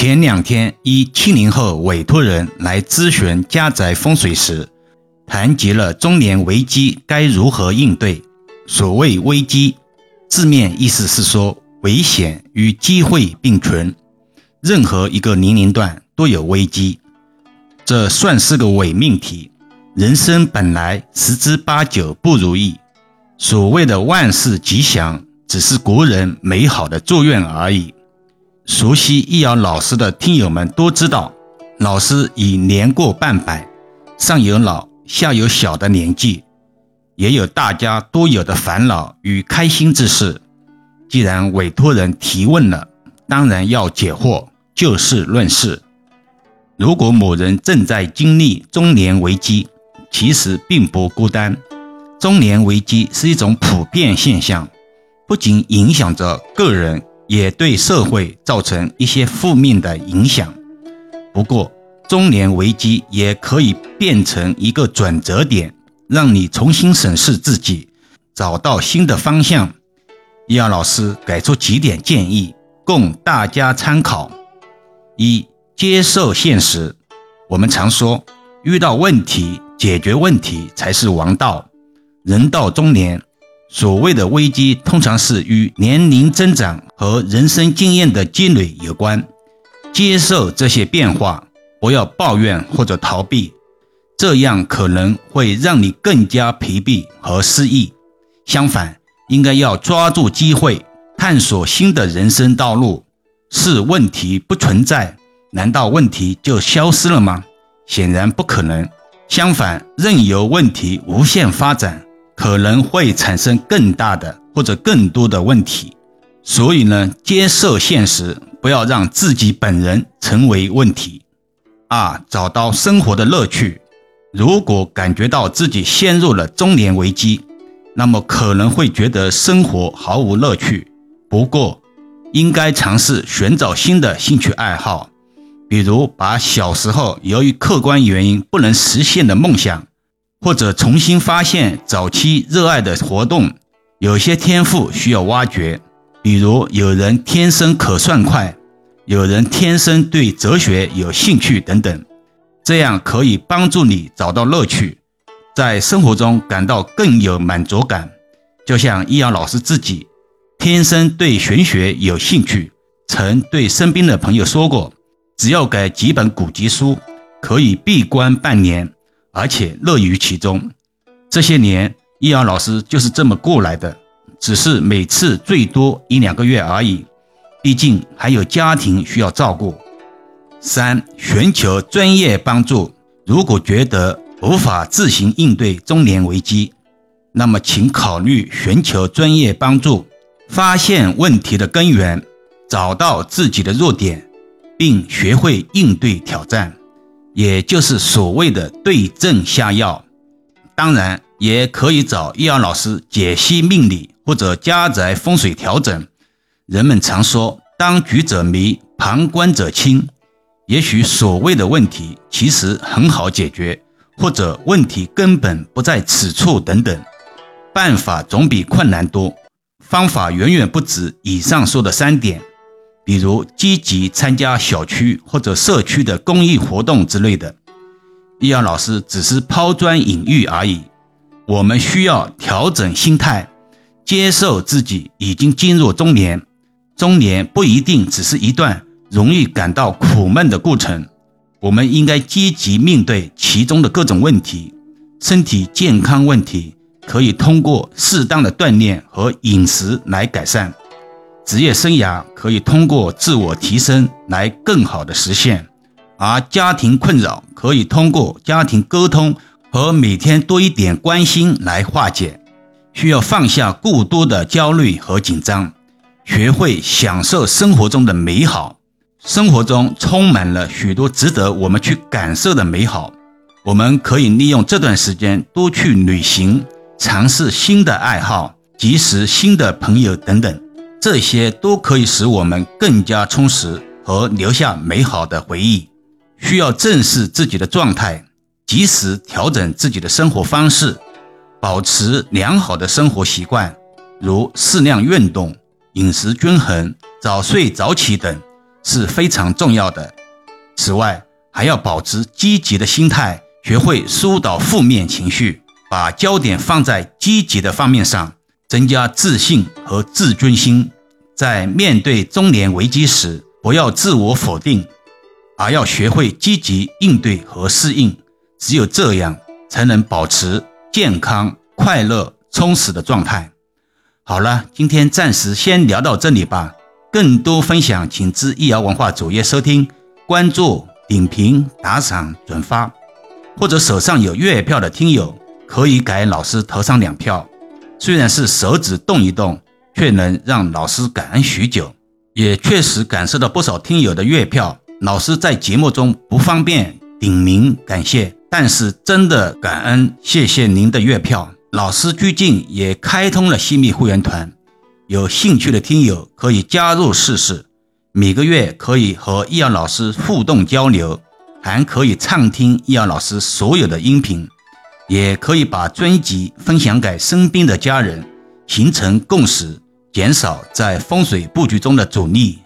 前两天，一七零后委托人来咨询家宅风水时，谈及了中年危机该如何应对。所谓危机，字面意思是说危险与机会并存，任何一个年龄段都有危机，这算是个伪命题。人生本来十之八九不如意，所谓的万事吉祥，只是国人美好的祝愿而已。熟悉易遥老师的听友们都知道，老师已年过半百，上有老下有小的年纪，也有大家都有的烦恼与开心之事。既然委托人提问了，当然要解惑，就事论事。如果某人正在经历中年危机，其实并不孤单。中年危机是一种普遍现象，不仅影响着个人。也对社会造成一些负面的影响。不过，中年危机也可以变成一个转折点，让你重新审视自己，找到新的方向。易遥老师给出几点建议，供大家参考：一、接受现实。我们常说，遇到问题，解决问题才是王道。人到中年。所谓的危机，通常是与年龄增长和人生经验的积累有关。接受这些变化，不要抱怨或者逃避，这样可能会让你更加疲惫和失意。相反，应该要抓住机会，探索新的人生道路。是问题不存在，难道问题就消失了吗？显然不可能。相反，任由问题无限发展。可能会产生更大的或者更多的问题，所以呢，接受现实，不要让自己本人成为问题。二，找到生活的乐趣。如果感觉到自己陷入了中年危机，那么可能会觉得生活毫无乐趣。不过，应该尝试寻找新的兴趣爱好，比如把小时候由于客观原因不能实现的梦想。或者重新发现早期热爱的活动，有些天赋需要挖掘，比如有人天生可算快，有人天生对哲学有兴趣等等，这样可以帮助你找到乐趣，在生活中感到更有满足感。就像易阳老师自己，天生对玄学有兴趣，曾对身边的朋友说过，只要给几本古籍书，可以闭关半年。而且乐于其中，这些年易阳老师就是这么过来的，只是每次最多一两个月而已，毕竟还有家庭需要照顾。三、寻求专业帮助。如果觉得无法自行应对中年危机，那么请考虑寻求专业帮助，发现问题的根源，找到自己的弱点，并学会应对挑战。也就是所谓的对症下药，当然也可以找易阳老师解析命理或者家宅风水调整。人们常说“当局者迷，旁观者清”，也许所谓的问题其实很好解决，或者问题根本不在此处等等。办法总比困难多，方法远远不止以上说的三点。比如积极参加小区或者社区的公益活动之类的，易阳老师只是抛砖引玉而已。我们需要调整心态，接受自己已经进入中年。中年不一定只是一段容易感到苦闷的过程，我们应该积极面对其中的各种问题。身体健康问题可以通过适当的锻炼和饮食来改善。职业生涯可以通过自我提升来更好的实现，而家庭困扰可以通过家庭沟通和每天多一点关心来化解。需要放下过多的焦虑和紧张，学会享受生活中的美好。生活中充满了许多值得我们去感受的美好，我们可以利用这段时间多去旅行，尝试新的爱好，结识新的朋友等等。这些都可以使我们更加充实和留下美好的回忆。需要正视自己的状态，及时调整自己的生活方式，保持良好的生活习惯，如适量运动、饮食均衡、早睡早起等，是非常重要的。此外，还要保持积极的心态，学会疏导负面情绪，把焦点放在积极的方面上，增加自信和自尊心。在面对中年危机时，不要自我否定，而要学会积极应对和适应。只有这样，才能保持健康、快乐、充实的状态。好了，今天暂时先聊到这里吧。更多分享，请至易瑶文化主页收听、关注、点评、打赏、转发，或者手上有月票的听友，可以给老师投上两票。虽然是手指动一动。却能让老师感恩许久，也确实感受到不少听友的月票。老师在节目中不方便点名感谢，但是真的感恩，谢谢您的月票。老师最近也开通了新密会员团，有兴趣的听友可以加入试试。每个月可以和易阳老师互动交流，还可以畅听易阳老师所有的音频，也可以把专辑分享给身边的家人，形成共识。减少在风水布局中的阻力。